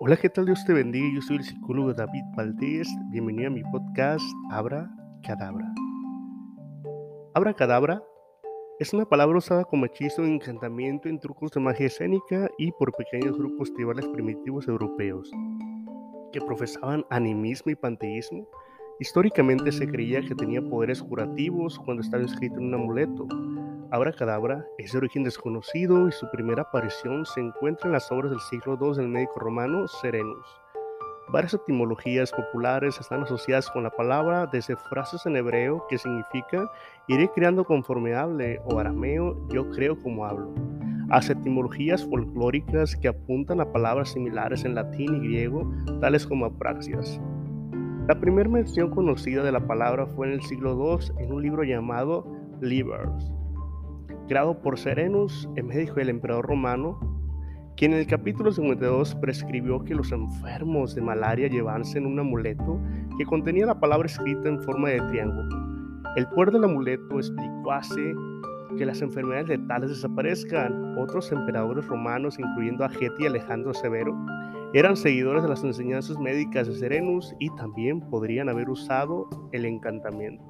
Hola, ¿qué tal? Dios te bendiga. Yo soy el psicólogo David Valdés. Bienvenido a mi podcast Abra Cadabra. Abra Cadabra es una palabra usada como hechizo, encantamiento en trucos de magia escénica y por pequeños grupos tribales primitivos europeos que profesaban animismo y panteísmo. Históricamente se creía que tenía poderes curativos cuando estaba escrito en un amuleto Cadabra es de origen desconocido y su primera aparición se encuentra en las obras del siglo II del médico romano Serenus. Varias etimologías populares están asociadas con la palabra, desde frases en hebreo que significa iré creando conforme o arameo yo creo como hablo, hasta etimologías folclóricas que apuntan a palabras similares en latín y griego, tales como apraxias. La primera mención conocida de la palabra fue en el siglo II en un libro llamado Libers, creado por Serenus, el médico del emperador romano, quien en el capítulo 52 prescribió que los enfermos de malaria llevasen un amuleto que contenía la palabra escrita en forma de triángulo. El poder del amuleto explicó que las enfermedades letales desaparezcan. Otros emperadores romanos, incluyendo a Geti y Alejandro Severo, eran seguidores de las enseñanzas médicas de Serenus y también podrían haber usado el encantamiento.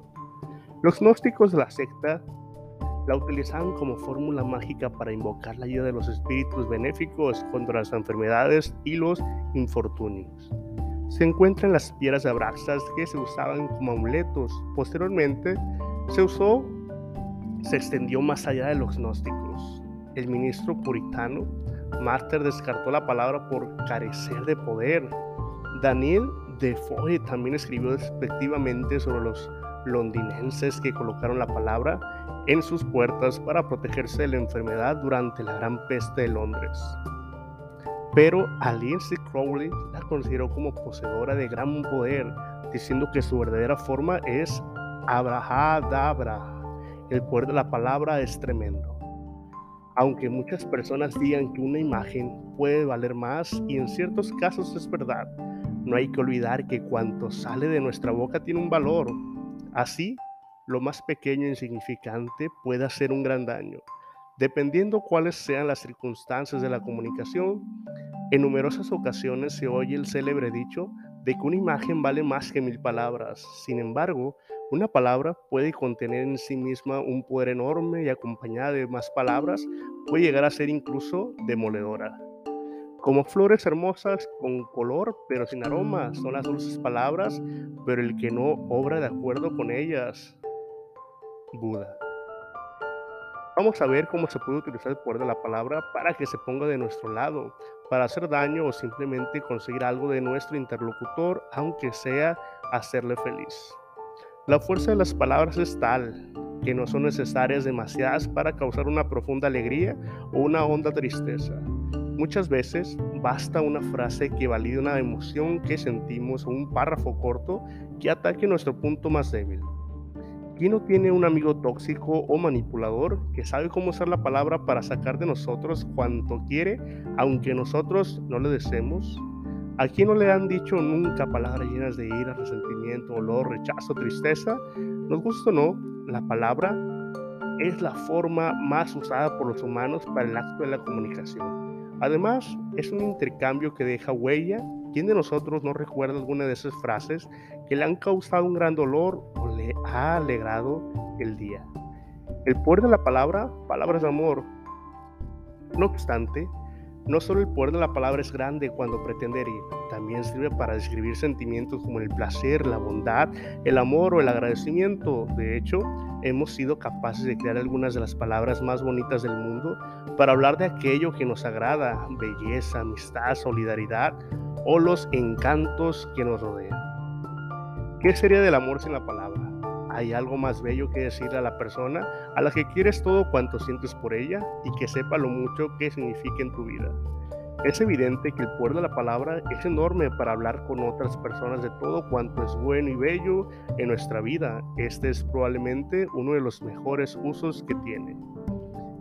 Los gnósticos de la secta la utilizaban como fórmula mágica para invocar la ayuda de los espíritus benéficos contra las enfermedades y los infortunios. Se encuentran las piedras abraxas que se usaban como amuletos. Posteriormente, se usó, se extendió más allá de los gnósticos. El ministro puritano, Master, descartó la palabra por carecer de poder. Daniel Defoe también escribió despectivamente sobre los londinenses que colocaron la palabra en sus puertas para protegerse de la enfermedad durante la Gran Peste de Londres. Pero Alice Crowley la consideró como poseedora de gran poder, diciendo que su verdadera forma es Abrahadabra. El poder de la palabra es tremendo. Aunque muchas personas digan que una imagen puede valer más, y en ciertos casos es verdad, no hay que olvidar que cuanto sale de nuestra boca tiene un valor. Así, lo más pequeño e insignificante puede hacer un gran daño. Dependiendo cuáles sean las circunstancias de la comunicación, en numerosas ocasiones se oye el célebre dicho de que una imagen vale más que mil palabras. Sin embargo, una palabra puede contener en sí misma un poder enorme y acompañada de más palabras puede llegar a ser incluso demoledora. Como flores hermosas con color pero sin aroma son las dulces palabras, pero el que no obra de acuerdo con ellas Buda. Vamos a ver cómo se puede utilizar el poder de la palabra para que se ponga de nuestro lado, para hacer daño o simplemente conseguir algo de nuestro interlocutor, aunque sea hacerle feliz. La fuerza de las palabras es tal que no son necesarias demasiadas para causar una profunda alegría o una honda tristeza. Muchas veces basta una frase que valide una emoción que sentimos o un párrafo corto que ataque nuestro punto más débil. ¿Quién no tiene un amigo tóxico o manipulador que sabe cómo usar la palabra para sacar de nosotros cuanto quiere, aunque nosotros no le deseemos? ¿A quién no le han dicho nunca palabras llenas de ira, resentimiento, olor, rechazo, tristeza? Nos gusta o no, la palabra es la forma más usada por los humanos para el acto de la comunicación. Además, es un intercambio que deja huella. ¿Quién de nosotros no recuerda alguna de esas frases que le han causado un gran dolor o le ha alegrado el día? El poder de la palabra, palabras de amor. No obstante, no solo el poder de la palabra es grande cuando pretende herir, también sirve para describir sentimientos como el placer, la bondad, el amor o el agradecimiento. De hecho, hemos sido capaces de crear algunas de las palabras más bonitas del mundo para hablar de aquello que nos agrada, belleza, amistad, solidaridad o los encantos que nos rodean. ¿Qué sería del amor sin la palabra? ¿Hay algo más bello que decirle a la persona a la que quieres todo cuanto sientes por ella y que sepa lo mucho que significa en tu vida? Es evidente que el poder de la palabra es enorme para hablar con otras personas de todo cuanto es bueno y bello en nuestra vida. Este es probablemente uno de los mejores usos que tiene.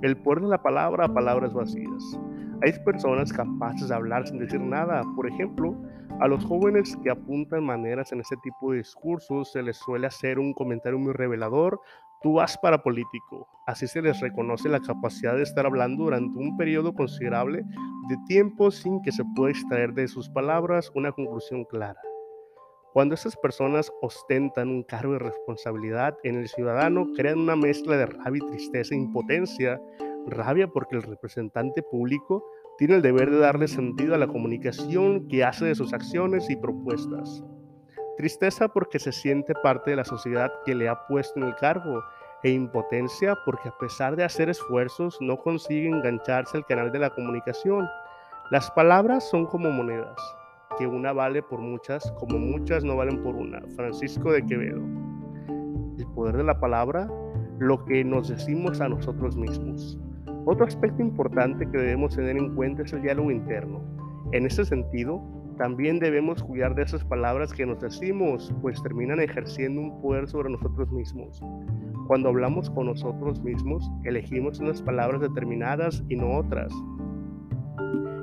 El poder de la palabra a palabras vacías. Hay personas capaces de hablar sin decir nada. Por ejemplo, a los jóvenes que apuntan maneras en este tipo de discursos se les suele hacer un comentario muy revelador Tú vas para político. Así se les reconoce la capacidad de estar hablando durante un periodo considerable de tiempo sin que se pueda extraer de sus palabras una conclusión clara. Cuando estas personas ostentan un cargo de responsabilidad en el ciudadano, crean una mezcla de rabia, tristeza e impotencia. Rabia porque el representante público tiene el deber de darle sentido a la comunicación que hace de sus acciones y propuestas. Tristeza porque se siente parte de la sociedad que le ha puesto en el cargo e impotencia porque a pesar de hacer esfuerzos no consigue engancharse al canal de la comunicación. Las palabras son como monedas, que una vale por muchas como muchas no valen por una. Francisco de Quevedo. El poder de la palabra, lo que nos decimos a nosotros mismos. Otro aspecto importante que debemos tener en cuenta es el diálogo interno. En ese sentido, también debemos cuidar de esas palabras que nos decimos, pues terminan ejerciendo un poder sobre nosotros mismos. Cuando hablamos con nosotros mismos, elegimos unas palabras determinadas y no otras.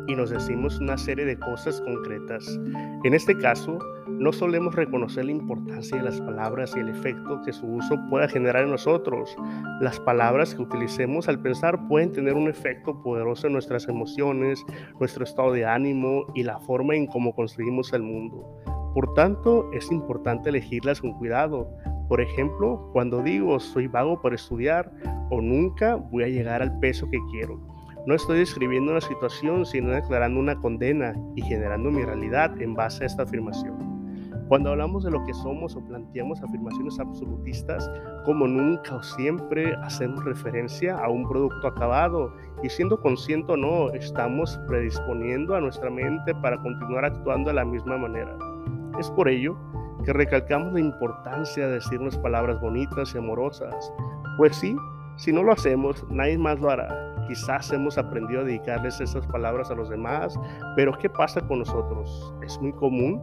Y nos decimos una serie de cosas concretas. En este caso, no solemos reconocer la importancia de las palabras y el efecto que su uso pueda generar en nosotros. Las palabras que utilicemos al pensar pueden tener un efecto poderoso en nuestras emociones, nuestro estado de ánimo y la forma en cómo construimos el mundo. Por tanto, es importante elegirlas con cuidado. Por ejemplo, cuando digo soy vago para estudiar o nunca voy a llegar al peso que quiero. No estoy describiendo una situación, sino declarando una condena y generando mi realidad en base a esta afirmación. Cuando hablamos de lo que somos o planteamos afirmaciones absolutistas, como nunca o siempre hacemos referencia a un producto acabado y siendo consciente o no, estamos predisponiendo a nuestra mente para continuar actuando de la misma manera. Es por ello que recalcamos la importancia de decirnos palabras bonitas y amorosas, pues sí, si no lo hacemos, nadie más lo hará. Quizás hemos aprendido a dedicarles esas palabras a los demás, pero ¿qué pasa con nosotros? Es muy común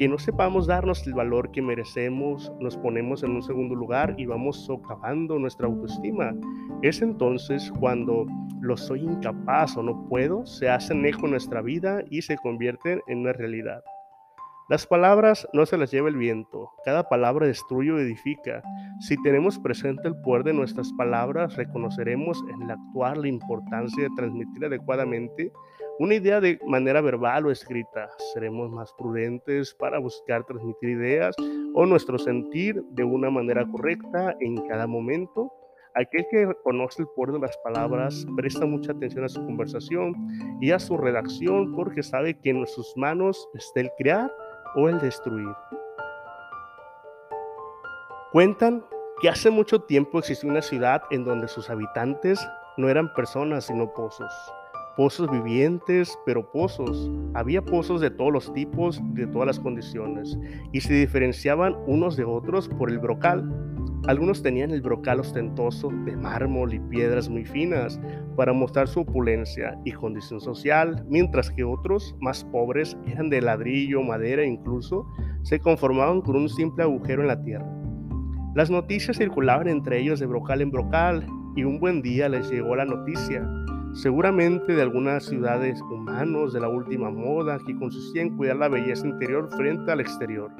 que no sepamos darnos el valor que merecemos, nos ponemos en un segundo lugar y vamos socavando nuestra autoestima. Es entonces cuando lo soy incapaz o no puedo se hacen eco en nuestra vida y se convierten en una realidad. Las palabras no se las lleva el viento, cada palabra destruye o edifica. Si tenemos presente el poder de nuestras palabras, reconoceremos en el actuar la importancia de transmitir adecuadamente una idea de manera verbal o escrita. Seremos más prudentes para buscar transmitir ideas o nuestro sentir de una manera correcta en cada momento. Aquel que conoce el poder de las palabras presta mucha atención a su conversación y a su redacción porque sabe que en sus manos está el crear o el destruir. Cuentan que hace mucho tiempo existió una ciudad en donde sus habitantes no eran personas sino pozos pozos vivientes, pero pozos. Había pozos de todos los tipos, de todas las condiciones, y se diferenciaban unos de otros por el brocal. Algunos tenían el brocal ostentoso de mármol y piedras muy finas para mostrar su opulencia y condición social, mientras que otros, más pobres, eran de ladrillo, madera incluso se conformaban con un simple agujero en la tierra. Las noticias circulaban entre ellos de brocal en brocal y un buen día les llegó la noticia seguramente de algunas ciudades humanos de la última moda que consistía en cuidar la belleza interior frente al exterior.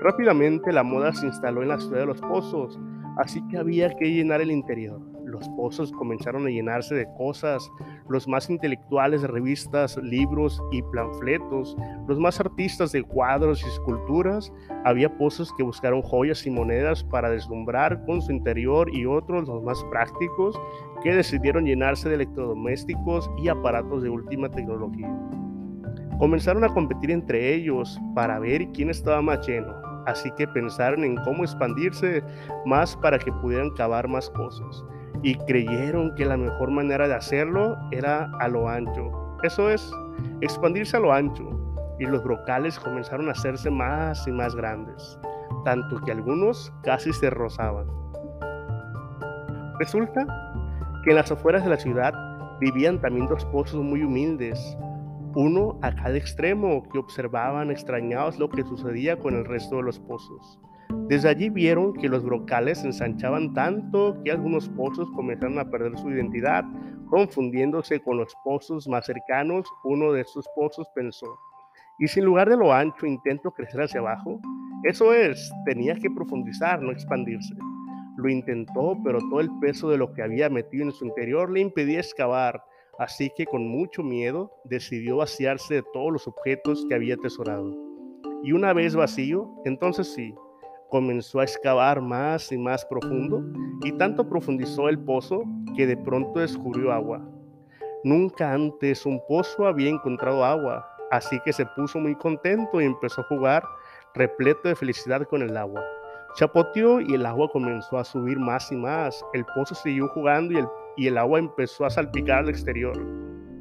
Rápidamente la moda se instaló en la ciudad de los pozos, así que había que llenar el interior los pozos comenzaron a llenarse de cosas, los más intelectuales de revistas, libros y panfletos, los más artistas de cuadros y esculturas, había pozos que buscaron joyas y monedas para deslumbrar con su interior y otros, los más prácticos, que decidieron llenarse de electrodomésticos y aparatos de última tecnología. Comenzaron a competir entre ellos para ver quién estaba más lleno, así que pensaron en cómo expandirse más para que pudieran cavar más cosas y creyeron que la mejor manera de hacerlo era a lo ancho. Eso es, expandirse a lo ancho. Y los brocales comenzaron a hacerse más y más grandes, tanto que algunos casi se rozaban. Resulta que en las afueras de la ciudad vivían también dos pozos muy humildes, uno a cada extremo que observaban extrañados lo que sucedía con el resto de los pozos. Desde allí vieron que los brocales se ensanchaban tanto que algunos pozos comenzaron a perder su identidad, confundiéndose con los pozos más cercanos. Uno de estos pozos pensó, ¿y si en lugar de lo ancho intento crecer hacia abajo? Eso es, tenía que profundizar, no expandirse. Lo intentó, pero todo el peso de lo que había metido en su interior le impedía excavar, así que con mucho miedo decidió vaciarse de todos los objetos que había atesorado. Y una vez vacío, entonces sí, comenzó a excavar más y más profundo y tanto profundizó el pozo que de pronto descubrió agua. Nunca antes un pozo había encontrado agua, así que se puso muy contento y empezó a jugar repleto de felicidad con el agua. Chapoteó y el agua comenzó a subir más y más. El pozo siguió jugando y el, y el agua empezó a salpicar al exterior.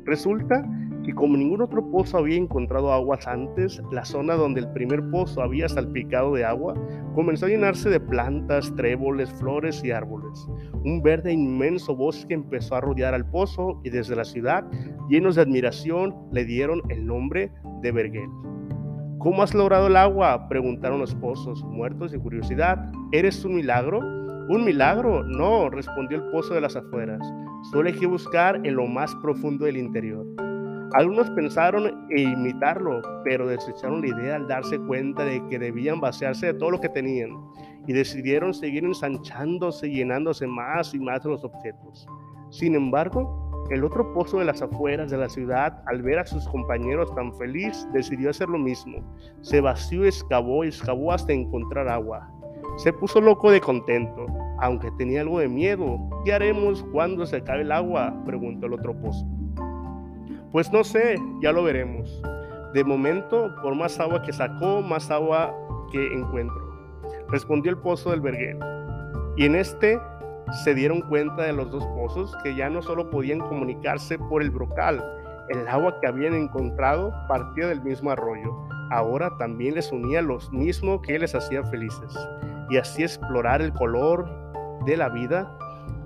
Resulta que como ningún otro pozo había encontrado aguas antes, la zona donde el primer pozo había salpicado de agua comenzó a llenarse de plantas, tréboles, flores y árboles. Un verde inmenso bosque empezó a rodear al pozo y desde la ciudad, llenos de admiración, le dieron el nombre de Vergel. ¿Cómo has logrado el agua? preguntaron los pozos, muertos de curiosidad. ¿Eres un milagro? ¿Un milagro? No, respondió el pozo de las afueras. Solo hay que buscar en lo más profundo del interior. Algunos pensaron e imitarlo, pero desecharon la idea al darse cuenta de que debían vaciarse de todo lo que tenían y decidieron seguir ensanchándose y llenándose más y más de los objetos. Sin embargo, el otro pozo de las afueras de la ciudad, al ver a sus compañeros tan feliz, decidió hacer lo mismo. Se vació, excavó y excavó hasta encontrar agua. Se puso loco de contento, aunque tenía algo de miedo. ¿Qué haremos cuando se acabe el agua? preguntó el otro pozo. Pues no sé, ya lo veremos. De momento, por más agua que sacó, más agua que encuentro. Respondió el pozo del verguero. Y en este se dieron cuenta de los dos pozos que ya no solo podían comunicarse por el brocal, el agua que habían encontrado partía del mismo arroyo. Ahora también les unía los mismos que les hacía felices. Y así explorar el color de la vida,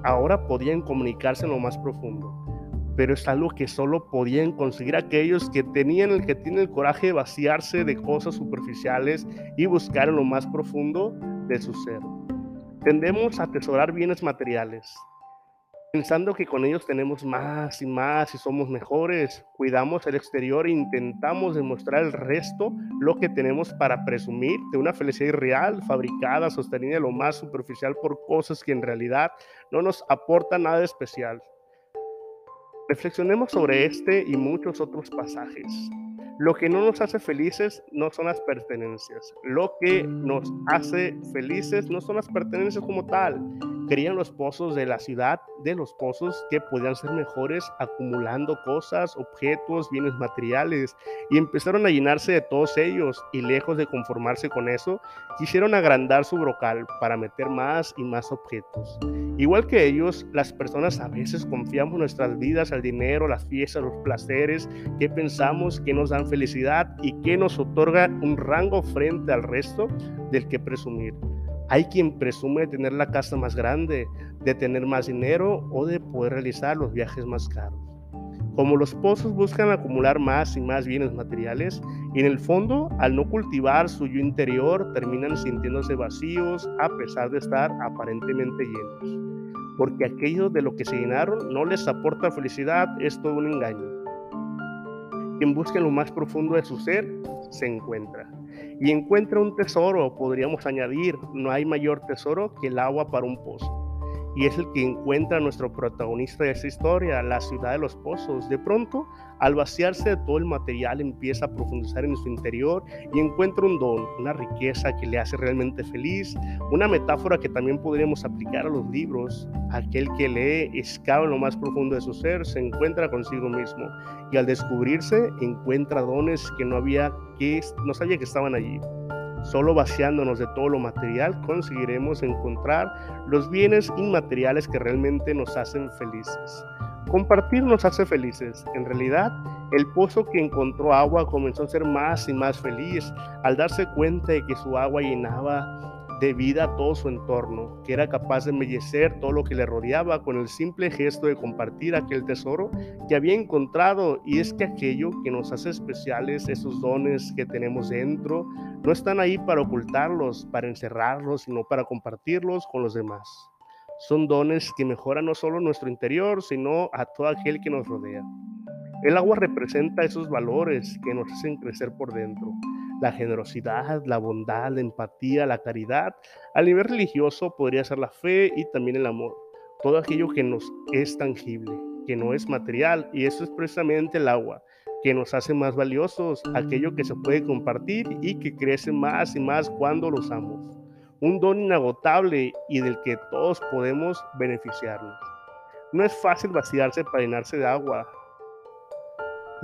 ahora podían comunicarse en lo más profundo pero es algo que solo podían conseguir aquellos que tenían el que tienen el coraje de vaciarse de cosas superficiales y buscar en lo más profundo de su ser. Tendemos a atesorar bienes materiales, pensando que con ellos tenemos más y más y somos mejores. Cuidamos el exterior e intentamos demostrar al resto lo que tenemos para presumir de una felicidad irreal, fabricada, sostenida lo más superficial por cosas que en realidad no nos aportan nada especial. Reflexionemos sobre este y muchos otros pasajes. Lo que no nos hace felices no son las pertenencias. Lo que nos hace felices no son las pertenencias como tal. Querían los pozos de la ciudad, de los pozos que podían ser mejores acumulando cosas, objetos, bienes materiales y empezaron a llenarse de todos ellos y lejos de conformarse con eso, quisieron agrandar su brocal para meter más y más objetos. Igual que ellos, las personas a veces confiamos nuestras vidas al dinero, las fiestas, los placeres que pensamos que nos dan felicidad y que nos otorga un rango frente al resto del que presumir. Hay quien presume de tener la casa más grande, de tener más dinero o de poder realizar los viajes más caros. Como los pozos buscan acumular más y más bienes materiales, y en el fondo, al no cultivar su yo interior, terminan sintiéndose vacíos a pesar de estar aparentemente llenos. Porque aquello de lo que se llenaron no les aporta felicidad, es todo un engaño. Quien busca en lo más profundo de su ser, se encuentra. Y encuentra un tesoro, podríamos añadir, no hay mayor tesoro que el agua para un pozo y es el que encuentra a nuestro protagonista de esta historia, la ciudad de los pozos. De pronto, al vaciarse de todo el material, empieza a profundizar en su interior y encuentra un don, una riqueza que le hace realmente feliz, una metáfora que también podríamos aplicar a los libros. Aquel que lee, excava en lo más profundo de su ser, se encuentra consigo mismo y al descubrirse encuentra dones que no había que no sabía que estaban allí. Solo vaciándonos de todo lo material conseguiremos encontrar los bienes inmateriales que realmente nos hacen felices. Compartir nos hace felices. En realidad, el pozo que encontró agua comenzó a ser más y más feliz al darse cuenta de que su agua llenaba de vida a todo su entorno, que era capaz de embellecer todo lo que le rodeaba con el simple gesto de compartir aquel tesoro que había encontrado. Y es que aquello que nos hace especiales, esos dones que tenemos dentro, no están ahí para ocultarlos, para encerrarlos, sino para compartirlos con los demás. Son dones que mejoran no solo nuestro interior, sino a todo aquel que nos rodea. El agua representa esos valores que nos hacen crecer por dentro la generosidad, la bondad, la empatía, la caridad. A nivel religioso podría ser la fe y también el amor. Todo aquello que nos es tangible, que no es material, y eso es precisamente el agua que nos hace más valiosos, aquello que se puede compartir y que crece más y más cuando lo usamos. Un don inagotable y del que todos podemos beneficiarnos. No es fácil vaciarse para llenarse de agua.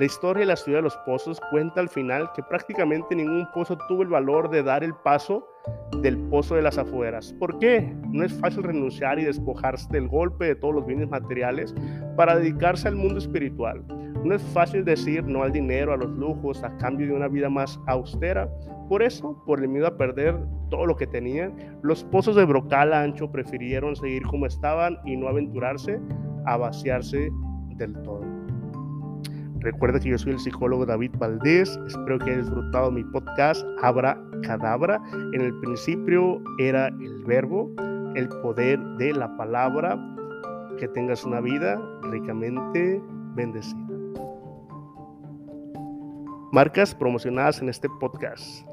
La historia de la ciudad de los pozos cuenta al final que prácticamente ningún pozo tuvo el valor de dar el paso del pozo de las afueras. ¿Por qué? No es fácil renunciar y despojarse del golpe de todos los bienes materiales para dedicarse al mundo espiritual. No es fácil decir no al dinero, a los lujos, a cambio de una vida más austera. Por eso, por el miedo a perder todo lo que tenían, los pozos de brocal ancho prefirieron seguir como estaban y no aventurarse a vaciarse del todo. Recuerda que yo soy el psicólogo David Valdés. Espero que hayas disfrutado mi podcast Abra Cadabra. En el principio era el verbo, el poder de la palabra. Que tengas una vida ricamente bendecida. Marcas promocionadas en este podcast.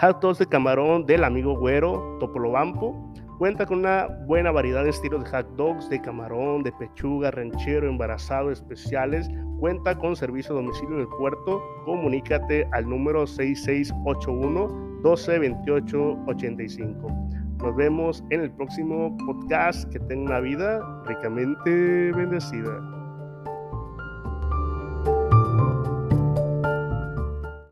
Hot dogs de camarón del amigo Güero Topolobampo. Cuenta con una buena variedad de estilos de hot dogs de camarón, de pechuga, ranchero, embarazado, especiales. Cuenta con servicio a domicilio en el puerto. Comunícate al número 6681 122885. Nos vemos en el próximo podcast. Que tenga una vida ricamente bendecida.